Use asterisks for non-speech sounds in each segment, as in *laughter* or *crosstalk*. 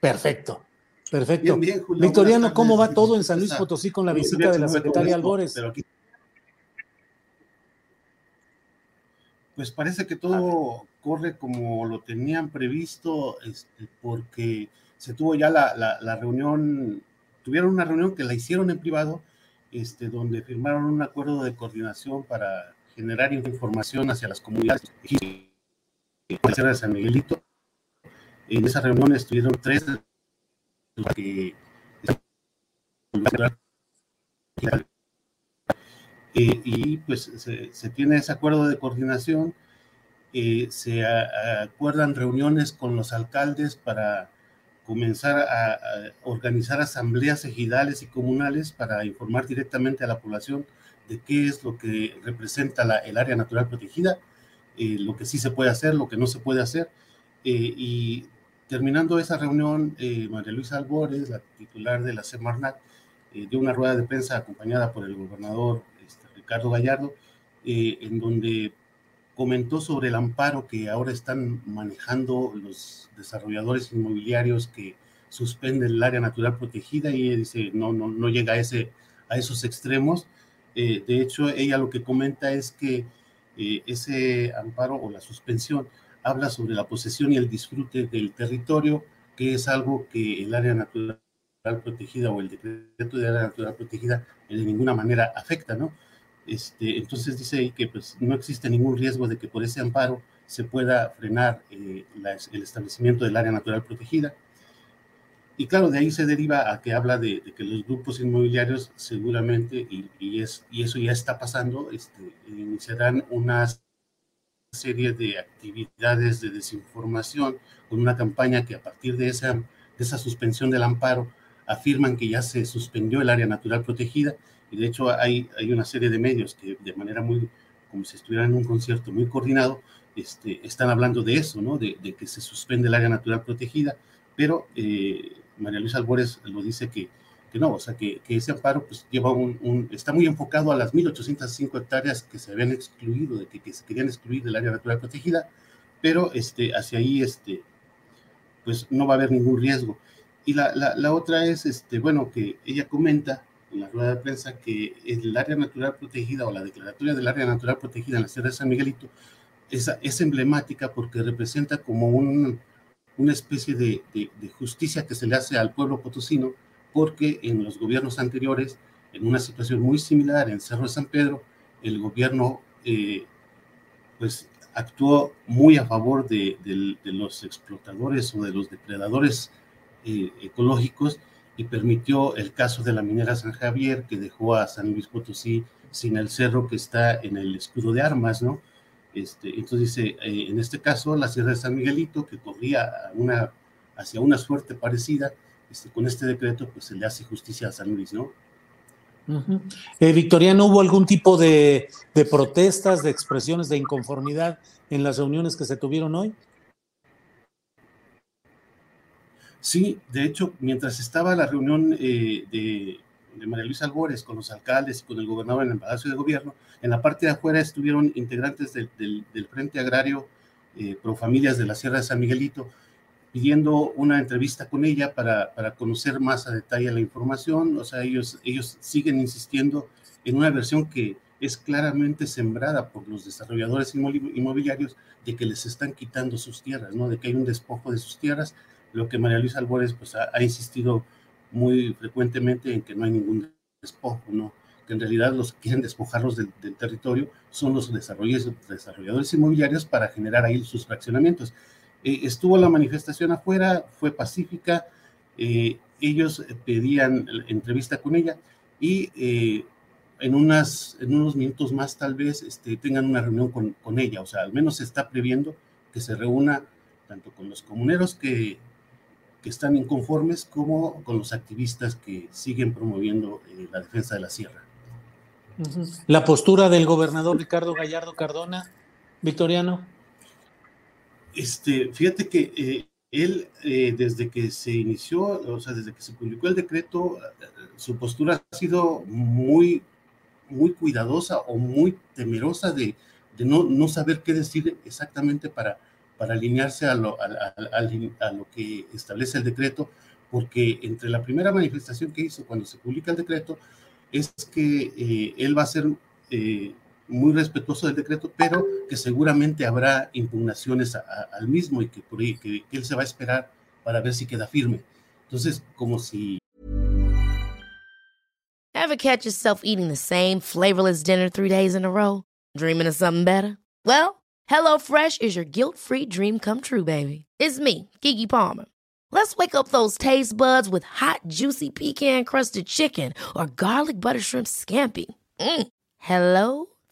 Perfecto. Perfecto. Bien, bien, Julio, Victoriano, ¿cómo va todo en San Luis Potosí con la visita de la secretaria Albores? Pues parece que todo corre como lo tenían previsto, este, porque se tuvo ya la, la- la reunión, tuvieron una reunión que la hicieron en privado, este, donde firmaron un acuerdo de coordinación para generar información hacia las comunidades de San Miguelito. En esa reunión estuvieron tres que Eh, y pues se, se tiene ese acuerdo de coordinación, eh, se a- acuerdan reuniones con los alcaldes para comenzar a, a organizar asambleas ejidales y comunales para informar directamente a la población de qué es lo que representa la- el área natural protegida, eh, lo que sí se puede hacer, lo que no se puede hacer. eh, y terminando esa reunión, eh, María Luisa Albores, la titular de la Semarnat, eh, dio una rueda de prensa acompañada por el gobernador este, Ricardo Gallardo, eh, en donde comentó sobre el amparo que ahora están manejando los desarrolladores inmobiliarios que suspenden el área natural protegida y dice no, no, no llega a, ese, a esos extremos. Eh, de hecho, ella lo que comenta es que eh, ese amparo o la suspensión habla sobre la posesión y el disfrute del territorio, que es algo que el área natural protegida o el decreto de área natural protegida de ninguna manera afecta, ¿no? Este, entonces dice ahí que pues, no existe ningún riesgo de que por ese amparo se pueda frenar eh, la- el establecimiento del área natural protegida. Y claro, de ahí se deriva a que habla de, de que los grupos inmobiliarios seguramente, y, y es, y eso ya está pasando, este, iniciarán una serie de actividades de desinformación con una campaña que a partir de esa, de esa suspensión del amparo afirman que ya se suspendió el área natural protegida y de hecho hay, hay una serie de medios que de manera muy, como si estuvieran en un concierto muy coordinado, este, están hablando de eso, ¿no? De, que se suspende el área natural protegida, pero eh, María Luisa Albores lo dice que, que no, o sea, que, que ese amparo pues lleva un, un, está muy enfocado a las 1.805 hectáreas que se habían excluido, de que, que se querían excluir del área natural protegida, pero este, hacia ahí, este, pues no va a haber ningún riesgo. Y la, la, la otra es, este, bueno, que ella comenta en la rueda de prensa que el área natural protegida o la declaratoria del área natural protegida en la Sierra de San Miguelito es, es emblemática porque representa como un, una especie de, de, de, justicia que se le hace al pueblo potosino, porque en los gobiernos anteriores, en una situación muy similar en Cerro de San Pedro, el gobierno eh, pues actuó muy a favor de, de, de, los explotadores o de los depredadores eh, ecológicos y permitió el caso de la minera San Javier, que dejó a San Luis Potosí sin el cerro que está en el escudo de armas, ¿no? Este, entonces dice, eh, en este caso, la Sierra de San Miguelito, que corría una, hacia una suerte parecida, este, con este decreto, pues se le hace justicia a San Luis, ¿no? Uh -huh. eh, Victoriano, ¿hubo algún tipo de, de, protestas, de expresiones de inconformidad en las reuniones que se tuvieron hoy? Sí, de hecho, mientras estaba la reunión eh, de, de, María Luisa Albores con los alcaldes y con el gobernador en el Palacio de Gobierno, en la parte de afuera estuvieron integrantes del, del, del Frente Agrario eh, Profamilias de la Sierra de San Miguelito, pidiendo una entrevista con ella para, para, conocer más a detalle la información. O sea, ellos, ellos siguen insistiendo en una versión que es claramente sembrada por los desarrolladores inmobiliarios de que les están quitando sus tierras, ¿no? De que hay un despojo de sus tierras, lo que María Luisa Albores pues, ha, ha insistido muy frecuentemente en que no hay ningún despojo, ¿no? Que en realidad los que quieren despojarlos del, del territorio son los desarrolladores inmobiliarios para generar ahí sus fraccionamientos. Eh, estuvo la manifestación afuera, fue pacífica, eh, ellos pedían entrevista con ella y eh, en, unas, en unos minutos más tal vez este, tengan una reunión con, con, ella, o sea, al menos se está previendo que se reúna tanto con los comuneros que, que están inconformes como con los activistas que siguen promoviendo eh, la defensa de la sierra. La postura del gobernador Ricardo Gallardo Cardona, Victoriano. Este, fíjate que eh, él, eh, desde que se inició, o sea, desde que se publicó el decreto, su postura ha sido muy, muy cuidadosa o muy temerosa de, no, saber qué decir exactamente para, para alinearse a lo, a, a, lo, que establece el decreto, porque entre la primera manifestación que hizo cuando se publica el decreto es que eh, él va a ser eh, muy respetuoso del decreto, pero que seguramente habrá impugnaciones al mismo y que, que, que él se va a esperar para ver si queda firme. Entonces, como si... Ever catch yourself eating the same flavorless dinner three days in a row? Dreaming of something better? Well, HelloFresh is your guilt-free dream come true, baby. It's me, Kiki Palmer. Let's wake up those taste buds with hot, juicy pecan-crusted chicken or garlic butter shrimp scampi. Mm. Hello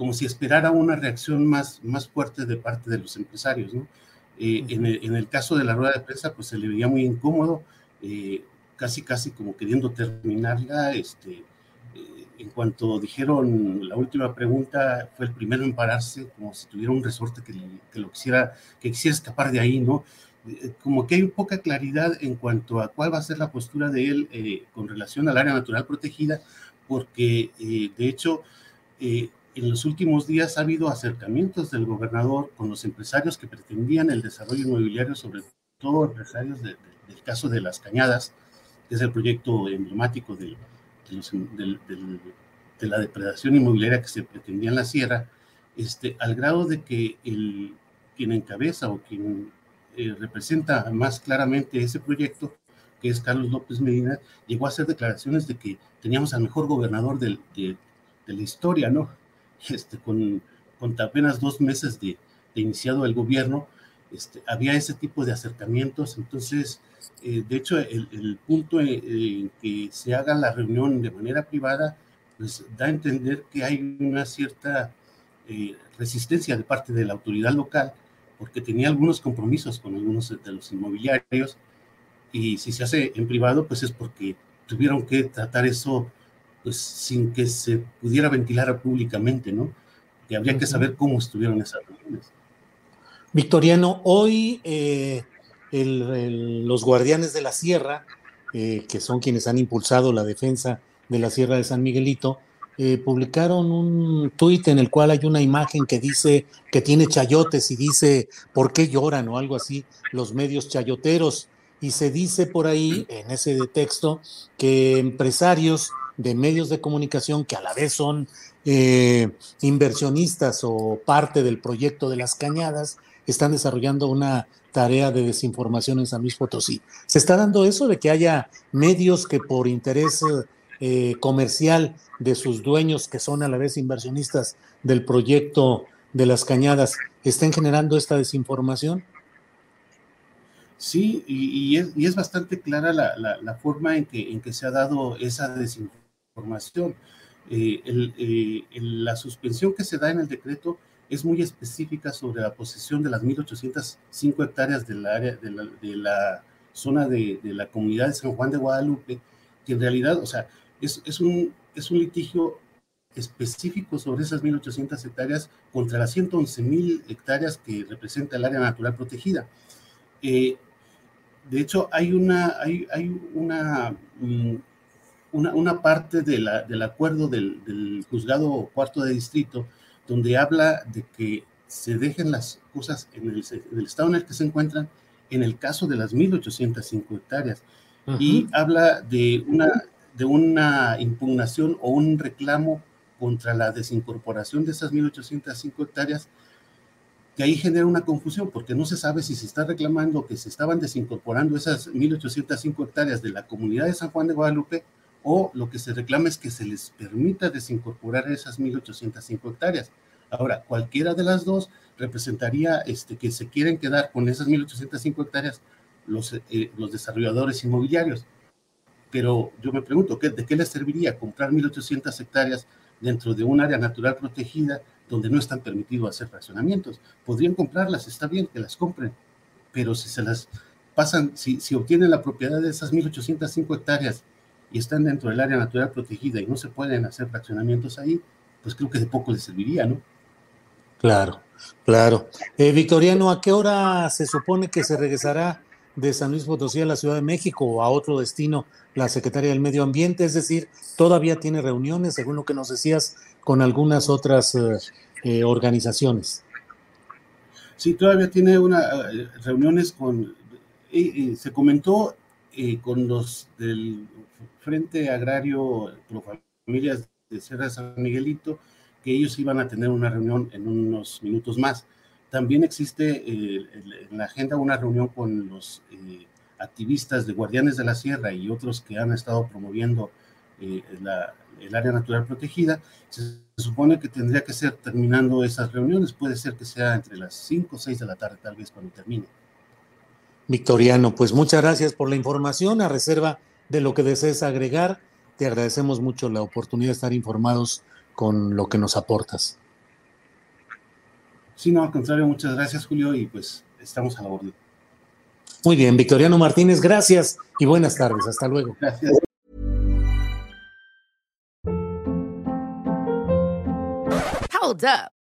Como si esperara una reacción más, más fuerte de parte de los empresarios, ¿no? Eh, en, el, en, el, caso de la rueda de prensa, pues se le veía muy incómodo, eh, casi, casi como queriendo terminarla. Este, eh, en cuanto dijeron la última pregunta, fue el primero en pararse, como si tuviera un resorte que, que lo quisiera, que quisiera escapar de ahí, ¿no? Eh, como que hay poca claridad en cuanto a cuál va a ser la postura de él eh, con relación al área natural protegida, porque de hecho en los últimos días ha habido acercamientos del gobernador con los empresarios que pretendían el desarrollo inmobiliario, sobre todo empresarios de, de, del caso de las cañadas, que es el proyecto emblemático de, los, de, la depredación inmobiliaria que se pretendía en la sierra, este, al grado de que el, quien encabeza o quien eh, representa más claramente ese proyecto, que es Carlos López Medina, llegó a hacer declaraciones de que teníamos al mejor gobernador del, de la historia, ¿no? *laughs* este, con, apenas dos meses de, iniciado el gobierno, este, había ese tipo de acercamientos. Entonces, eh, de hecho, el, punto en, en, que se haga la reunión de manera privada, pues da a entender que hay una cierta eh, resistencia de parte de la autoridad local, porque tenía algunos compromisos con algunos de los inmobiliarios, y si se hace en privado, pues es porque tuvieron que tratar eso pues sin que se pudiera ventilar públicamente, ¿no? Que habría que saber cómo estuvieron esas reuniones. Victoriano, hoy eh, el, el, los guardianes de la sierra, eh, que son quienes han impulsado la defensa de la sierra de San Miguelito, eh, publicaron un tuit en el cual hay una imagen que dice que tiene chayotes y dice ¿por qué lloran? o algo así, los medios chayoteros. Y se dice por ahí, en ese texto, que empresarios de medios de comunicación que a la vez son eh, inversionistas o parte del proyecto de las cañadas, están desarrollando una tarea de desinformación en San Luis Potosí. ¿Se está dando eso de que haya medios que por interés eh, comercial de sus dueños, que son a la vez inversionistas del proyecto de las cañadas estén generando esta desinformación? Sí, y, es, bastante clara la, forma en que, en que se ha dado esa desinformación. Eh, eh, la suspensión que se da en el decreto es muy específica sobre la posesión de las 1.805 hectáreas del área de la, zona de, la comunidad de San Juan de Guadalupe, que en realidad, o sea, es, es, un, es un litigio específico sobre esas 1.800 hectáreas contra las 111.000 hectáreas que representa el área natural protegida. Eh, de hecho, hay una, hay, hay una, mm, una, una, parte de la, del acuerdo del, del, juzgado cuarto de distrito donde habla de que se dejen las cosas en el, en el, estado en el que se encuentran en el caso de las 1.805 hectáreas. Y habla de una, de una impugnación o un reclamo contra la desincorporación de esas 1.805 hectáreas, que ahí genera una confusión, porque no se sabe si se está reclamando que se estaban desincorporando esas 1.805 hectáreas de la comunidad de San Juan de Guadalupe, o lo que se reclama es que se les permita desincorporar esas 1.805 hectáreas. Ahora, cualquiera de las dos representaría este, que se quieren quedar con esas 1.805 hectáreas los, eh, los desarrolladores inmobiliarios. Pero yo me pregunto, ¿qué, ¿de qué les serviría comprar 1.800 hectáreas dentro de un área natural protegida donde no están permitidos hacer fraccionamientos. Podrían comprarlas, está bien que las compren, pero si se las pasan, si, si obtienen la propiedad de esas 1.805 hectáreas y están dentro del área natural protegida y no se pueden hacer fraccionamientos ahí, pues creo que de poco les serviría, ¿no? Claro, claro. Eh, Victoriano, ¿a qué hora se supone que se regresará de San Luis Potosí a la Ciudad de México o a otro destino la Secretaría del Medio Ambiente, es decir, todavía tiene reuniones, según lo que nos decías, con algunas otras eh, eh, organizaciones. Sí, todavía tiene una reuniones con, se comentó con los del Frente Agrario Familias de Sierra San Miguelito que ellos iban a tener una reunión en unos minutos más. También existe en la agenda una reunión con los activistas de Guardianes de la Sierra y otros que han estado promoviendo eh, el área natural protegida, se, supone que tendría que ser terminando esas reuniones, puede ser que sea entre las 5 o 6 de la tarde tal vez cuando termine. Victoriano, pues muchas gracias por la información, a reserva de lo que desees agregar, te agradecemos mucho la oportunidad de estar informados con lo que nos aportas. Sí, no, al contrario, muchas gracias Julio y pues estamos a la orden. Muy bien, Victoriano Martínez, gracias y buenas tardes. Hasta luego. Gracias. Hold up.